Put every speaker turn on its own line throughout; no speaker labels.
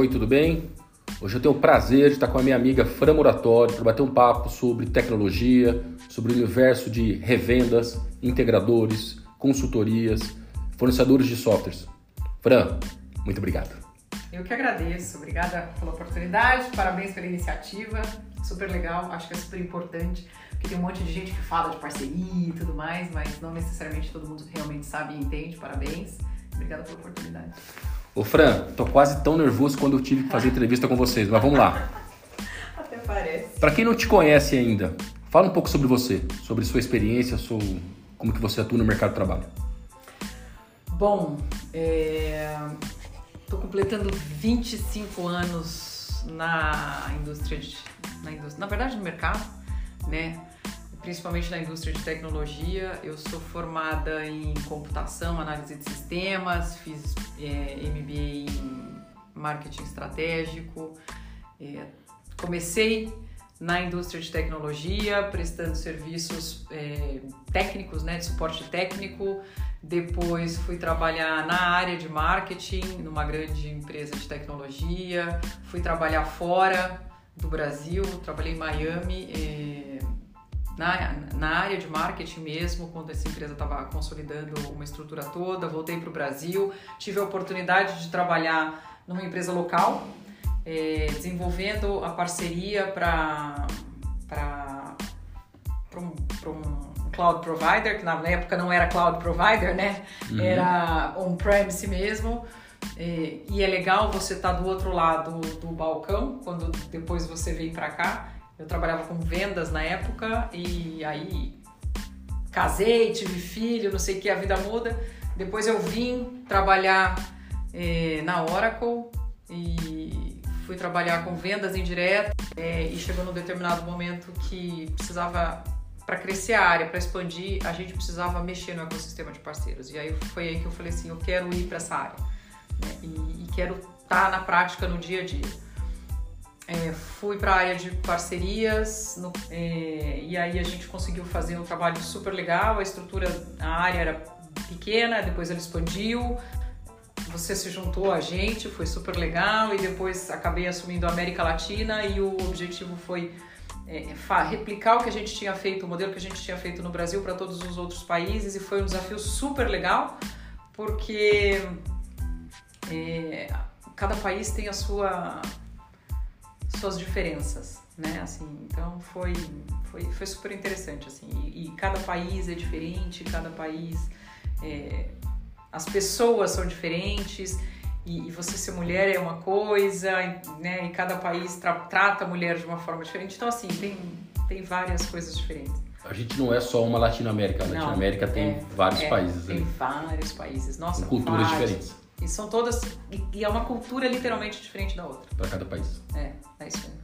Oi, tudo bem? Hoje eu tenho o prazer de estar com a minha amiga Fran Moratório para bater um papo sobre tecnologia, sobre o universo de revendas, integradores, consultorias, fornecedores de softwares. Fran, muito obrigado.
Eu que agradeço, obrigada pela oportunidade, parabéns pela iniciativa, super legal, acho que é super importante, porque tem um monte de gente que fala de parceria e tudo mais, mas não necessariamente todo mundo realmente sabe e entende, parabéns, obrigada pela oportunidade.
Ô Fran, tô quase tão nervoso quando eu tive que fazer entrevista com vocês, mas vamos lá.
Até parece.
Para quem não te conhece ainda, fala um pouco sobre você, sobre sua experiência, seu, como que você atua no mercado de trabalho.
Bom, é... completando 25 anos na indústria, de, na indústria, na verdade no mercado, né? Principalmente na indústria de tecnologia. Eu sou formada em computação, análise de sistemas, fiz é, MBA em marketing estratégico. É, comecei na indústria de tecnologia, prestando serviços é, técnicos, né, de suporte técnico. Depois fui trabalhar na área de marketing, numa grande empresa de tecnologia. Fui trabalhar fora do Brasil, trabalhei em Miami é, na, na área de marketing mesmo, quando essa empresa estava consolidando uma estrutura toda, voltei para o Brasil, tive a oportunidade de trabalhar numa empresa local, é, desenvolvendo a parceria para um, um cloud provider, que na época não era cloud provider, né? Uhum. Era on-premise mesmo. E, e, é legal você estar tá do outro lado do balcão, quando depois você vem para cá eu trabalhava com vendas na época e aí casei, tive filho, não sei o que, a vida muda. Depois eu vim trabalhar eh, na Oracle e fui trabalhar com vendas indiretas eh, e chegou num determinado momento que precisava para crescer a área, para expandir, a gente precisava mexer no ecossistema de parceiros. E aí foi aí que eu falei assim, eu quero ir para essa área né? e, e quero estar tá na prática no dia a dia. É, fui para a área de parcerias no, é, e aí a gente conseguiu fazer um trabalho super legal. A estrutura, a área era pequena, depois ela expandiu. Você se juntou a gente, foi super legal e depois acabei assumindo a América Latina e o objetivo foi é, replicar o que a gente tinha feito, o modelo que a gente tinha feito no Brasil para todos os outros países e foi um desafio super legal porque é, cada país tem a sua suas diferenças, né? Assim, então foi, foi, foi super interessante, assim. E, e cada país é diferente, cada país... É, as pessoas são diferentes e, e, você ser mulher é uma coisa, né? E cada país tra trata a mulher de uma forma diferente. Então, assim, tem, tem várias coisas diferentes.
A gente não é só uma Latinoamérica. A Latinoamérica tem é, vários
é,
países.
Tem vários países. Nossa,
Com culturas vários. diferentes.
E são todas. E é uma cultura literalmente diferente da outra.
Para cada país.
É, é isso mesmo.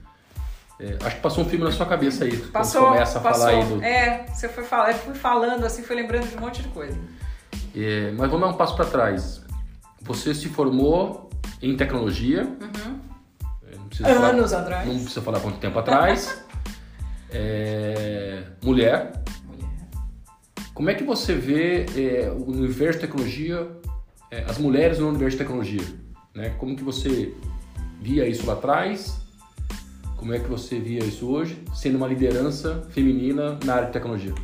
É, acho que passou um filme na sua cabeça aí.
Passou.
começa a
passou.
falar aí do.
É, você foi falar, fui falando assim, foi lembrando de um monte de coisa.
É, mas vamos dar um passo para trás. Você se formou em tecnologia.
Uhum.
Anos
falar, atrás.
Não precisa falar quanto tempo atrás. é, mulher.
Mulher.
Como é que você vê é, o universo de tecnologia é, as mulheres no universo de tecnologia. Né? Como que você via isso lá atrás? Como é que você via isso hoje, sendo uma liderança feminina na área de tecnologia?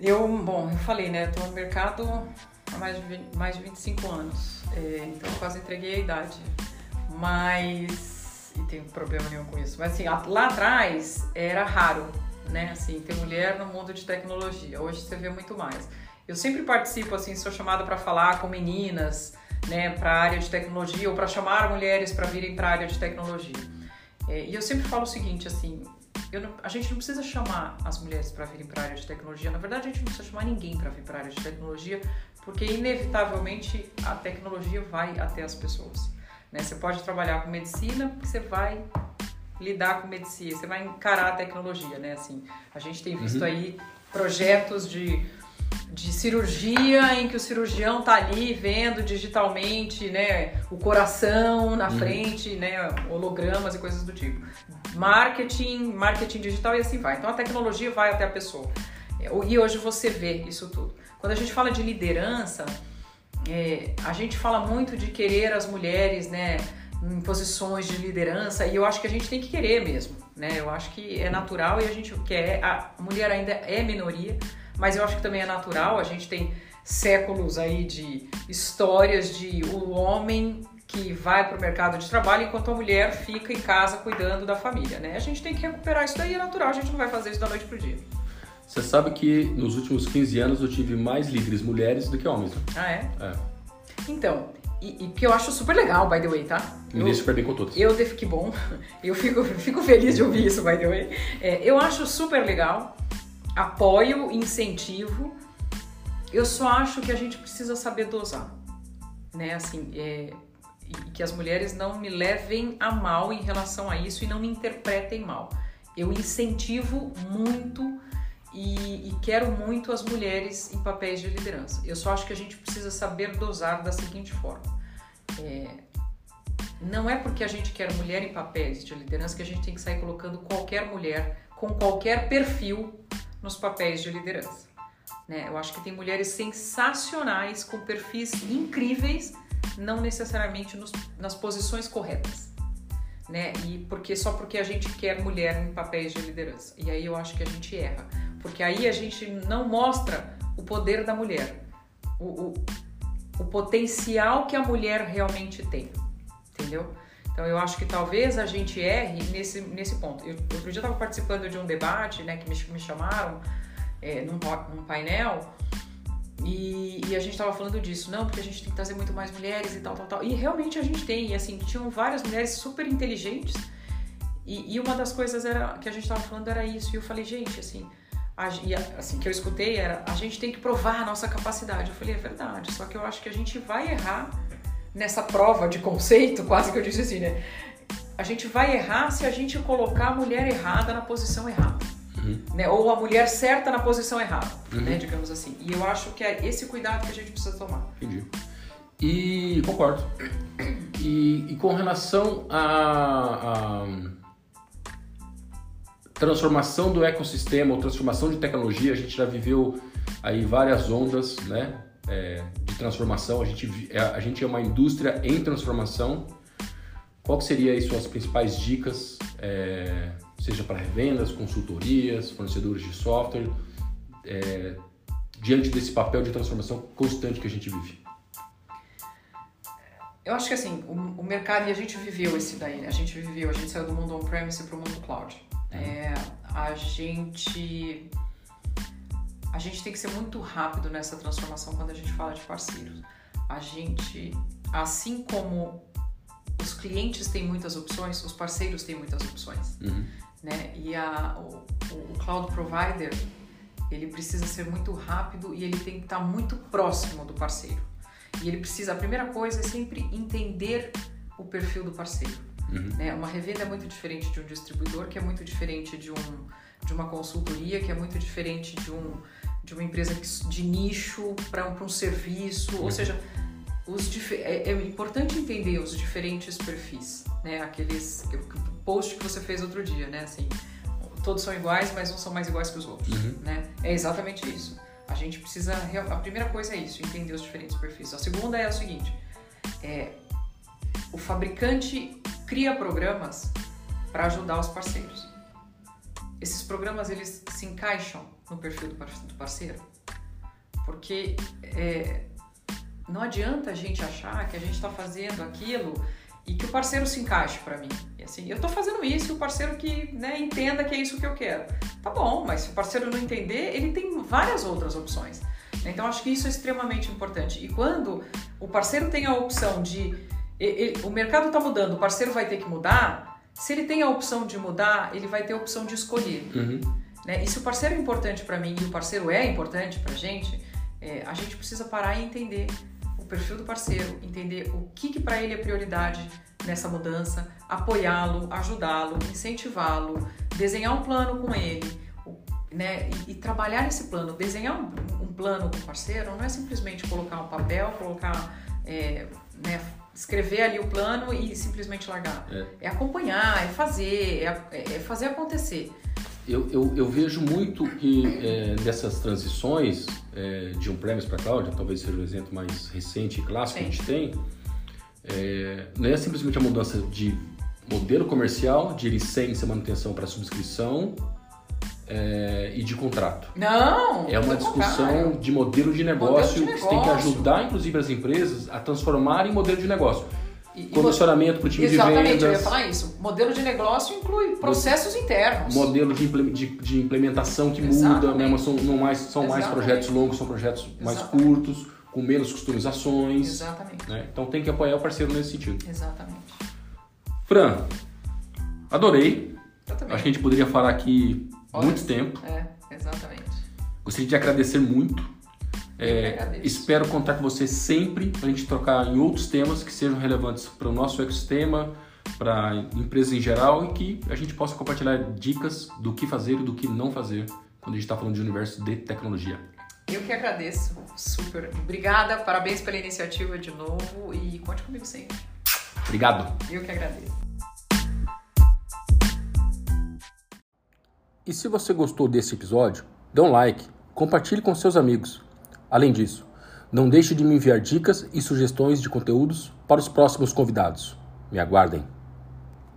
Eu, bom, eu falei, né? Estou no mercado há mais de, 20, mais de 25 anos, é, então quase entreguei a idade. Mas, e tenho problema nenhum com isso, mas assim, lá atrás era raro, né? Assim, ter mulher no mundo de tecnologia. Hoje você vê muito mais. Eu sempre participo, assim, sou chamada para falar com meninas, né, para a área de tecnologia ou para chamar mulheres para virem para a área de tecnologia. É, e eu sempre falo o seguinte, assim, não, a gente não precisa chamar as mulheres para virem para a área de tecnologia. Na verdade, a gente não precisa chamar ninguém para vir para a área de tecnologia, porque inevitavelmente a tecnologia vai até as pessoas. Né? Você pode trabalhar com medicina, porque você vai lidar com medicina, você vai encarar a tecnologia, né? Assim, a gente tem visto uhum. aí projetos de de cirurgia em que o cirurgião tá ali vendo digitalmente, né, o coração na uhum. frente, né, hologramas e coisas do tipo. Marketing, marketing digital e assim vai. Então a tecnologia vai até a pessoa. E hoje você vê isso tudo. Quando a gente fala de liderança, é, a gente fala muito de querer as mulheres, né, em posições de liderança e eu acho que a gente tem que querer mesmo, né? Eu acho que é natural e a gente quer. A mulher ainda é minoria, mas eu acho que também é natural. A gente tem séculos aí de histórias de o homem que vai para o mercado de trabalho enquanto a mulher fica em casa cuidando da família, né? A gente tem que recuperar isso daí, é natural, a gente não vai fazer isso da noite pro dia.
Você sabe que nos últimos 15 anos eu tive mais líderes mulheres do que homens. Né?
Ah, é?
É.
Então, e, e que eu acho super legal, by the way, tá?
Me dei super bem com todos.
Eu, que bom, eu fico, fico feliz de ouvir isso, by the way. É, eu acho super legal, apoio, incentivo, eu só acho que a gente precisa saber dosar, né? Assim, é, e que as mulheres não me levem a mal em relação a isso e não me interpretem mal. Eu incentivo muito e, e, quero muito as mulheres em papéis de liderança. Eu só acho que a gente precisa saber dosar da seguinte forma: é, não é porque a gente quer mulher em papéis de liderança que a gente tem que sair colocando qualquer mulher com qualquer perfil nos papéis de liderança. Né? Eu acho que tem mulheres sensacionais com perfis incríveis, não necessariamente nos, nas posições corretas. Né? E porque só porque a gente quer mulher em papéis de liderança. E aí eu acho que a gente erra porque aí a gente não mostra o poder da mulher, o, o, o potencial que a mulher realmente tem, entendeu? Então eu acho que talvez a gente erre nesse, nesse ponto. Eu, outro dia eu estava participando de um debate, né, que me, me chamaram é, num, num painel e, e, a gente estava falando disso, não, porque a gente tem que trazer muito mais mulheres e tal, tal, tal. E realmente a gente tem, e assim, tinham várias mulheres super inteligentes e, e uma das coisas era que a gente estava falando era isso. E eu falei, gente, assim, e assim que eu escutei era a gente tem que provar a nossa capacidade. Eu falei, é verdade, só que eu acho que a gente vai errar nessa prova de conceito, quase que eu disse assim, né? A gente vai errar se a gente colocar a mulher errada na posição errada. Uhum. Né? Ou a mulher certa na posição errada, uhum. né? digamos assim. E eu acho que é esse cuidado que a gente precisa tomar.
Entendi. E concordo. E, e com relação a transformação do ecossistema ou transformação de tecnologia, a gente já viveu aí várias ondas né, é, transformação. A gente, é, a gente é uma indústria em transformação. Qual seria aí suas principais dicas, é, seja para revendas, consultorias, fornecedores de software, é, diante desse papel de transformação constante que a gente vive?
Eu acho que assim, o, o mercado, e a gente viveu esse daí, né? A gente viveu, a gente saiu do mundo on-premise para o mundo cloud. É, a gente a gente tem que ser muito rápido nessa transformação quando a gente fala de parceiros. A gente, assim como os clientes têm muitas opções, os parceiros têm muitas opções, uhum. né? E a, o, o, cloud provider ele precisa ser muito rápido e ele tem que estar muito próximo do parceiro. E ele precisa, a primeira coisa é sempre entender o perfil do parceiro. Uhum. Né? Uma revenda é muito diferente de um distribuidor, que é muito diferente de, um, de uma consultoria, que é muito diferente de, um, de uma empresa de nicho para um, um serviço. Uhum. Ou seja, os é, é, importante entender os diferentes perfis, né? Aqueles post que você fez outro dia, né? Assim, todos são iguais, mas uns são mais iguais que os outros, uhum. né? É exatamente isso. A gente precisa a primeira coisa é isso, entender os diferentes perfis. A segunda é o seguinte, é o fabricante cria programas para ajudar os parceiros. Esses programas eles se encaixam no perfil do parceiro, porque é, não adianta a gente achar que a gente está fazendo aquilo e que o parceiro se encaixe para mim. E assim, eu estou fazendo isso e o parceiro que né, entenda que é isso que eu quero. Tá bom, mas se o parceiro não entender, ele tem várias outras opções. Então acho que isso é extremamente importante. E quando o parceiro tem a opção de ele, o mercado está mudando, o parceiro vai ter que mudar. Se ele tem a opção de mudar, ele vai ter a opção de escolher. Uhum. Né? E se o parceiro é importante para mim e o parceiro é importante para a gente, é, a gente precisa parar e entender o perfil do parceiro, entender o que, que para ele é prioridade nessa mudança, apoiá-lo, ajudá-lo, incentivá-lo, desenhar um plano com ele, né? E, e trabalhar esse plano. Desenhar um, um, plano com o parceiro não é simplesmente colocar um papel, colocar é, né, escrever ali o plano e simplesmente largar. É, é acompanhar, é fazer, é, é, fazer acontecer.
Eu, eu, eu, vejo muito que é, dessas transições é, de on-premise para cloud, talvez seja o exemplo mais recente e clássico Sim. que a gente tem, é, não é simplesmente a mudança de modelo comercial, de licença manutenção para subscrição é, e de contrato.
Não!
É uma discussão de modelo de negócio, modelo de negócio. que tem que ajudar, inclusive, as empresas a transformarem em modelo de negócio. E, Comissionamento para o time
de
vendas.
Exatamente, eu ia falar isso. Modelo de negócio inclui processos internos.
Modelo de, de, de implementação que exatamente. muda, né? Mas são, não mais, são mais projetos longos, são projetos mais exatamente. curtos, com menos customizações.
Exatamente.
Né? Então tem que apoiar o parceiro nesse sentido.
Exatamente.
Fran, adorei. Acho que a gente poderia falar aqui Olha, muito tempo.
É, exatamente.
Gostaria de agradecer muito é, espero contar com você sempre para a gente trocar em outros temas que sejam relevantes para o nosso ecossistema, para empresas em geral e que a gente possa compartilhar dicas do que fazer e do que não fazer quando a gente está falando de universo de tecnologia.
Eu que agradeço, super. Obrigada, parabéns pela iniciativa de novo e conte comigo sempre.
Obrigado.
Eu que agradeço.
E se você gostou desse episódio, dê um like, compartilhe com seus amigos. Além disso, não deixe de me enviar dicas e sugestões de conteúdos para os próximos convidados. Me aguardem!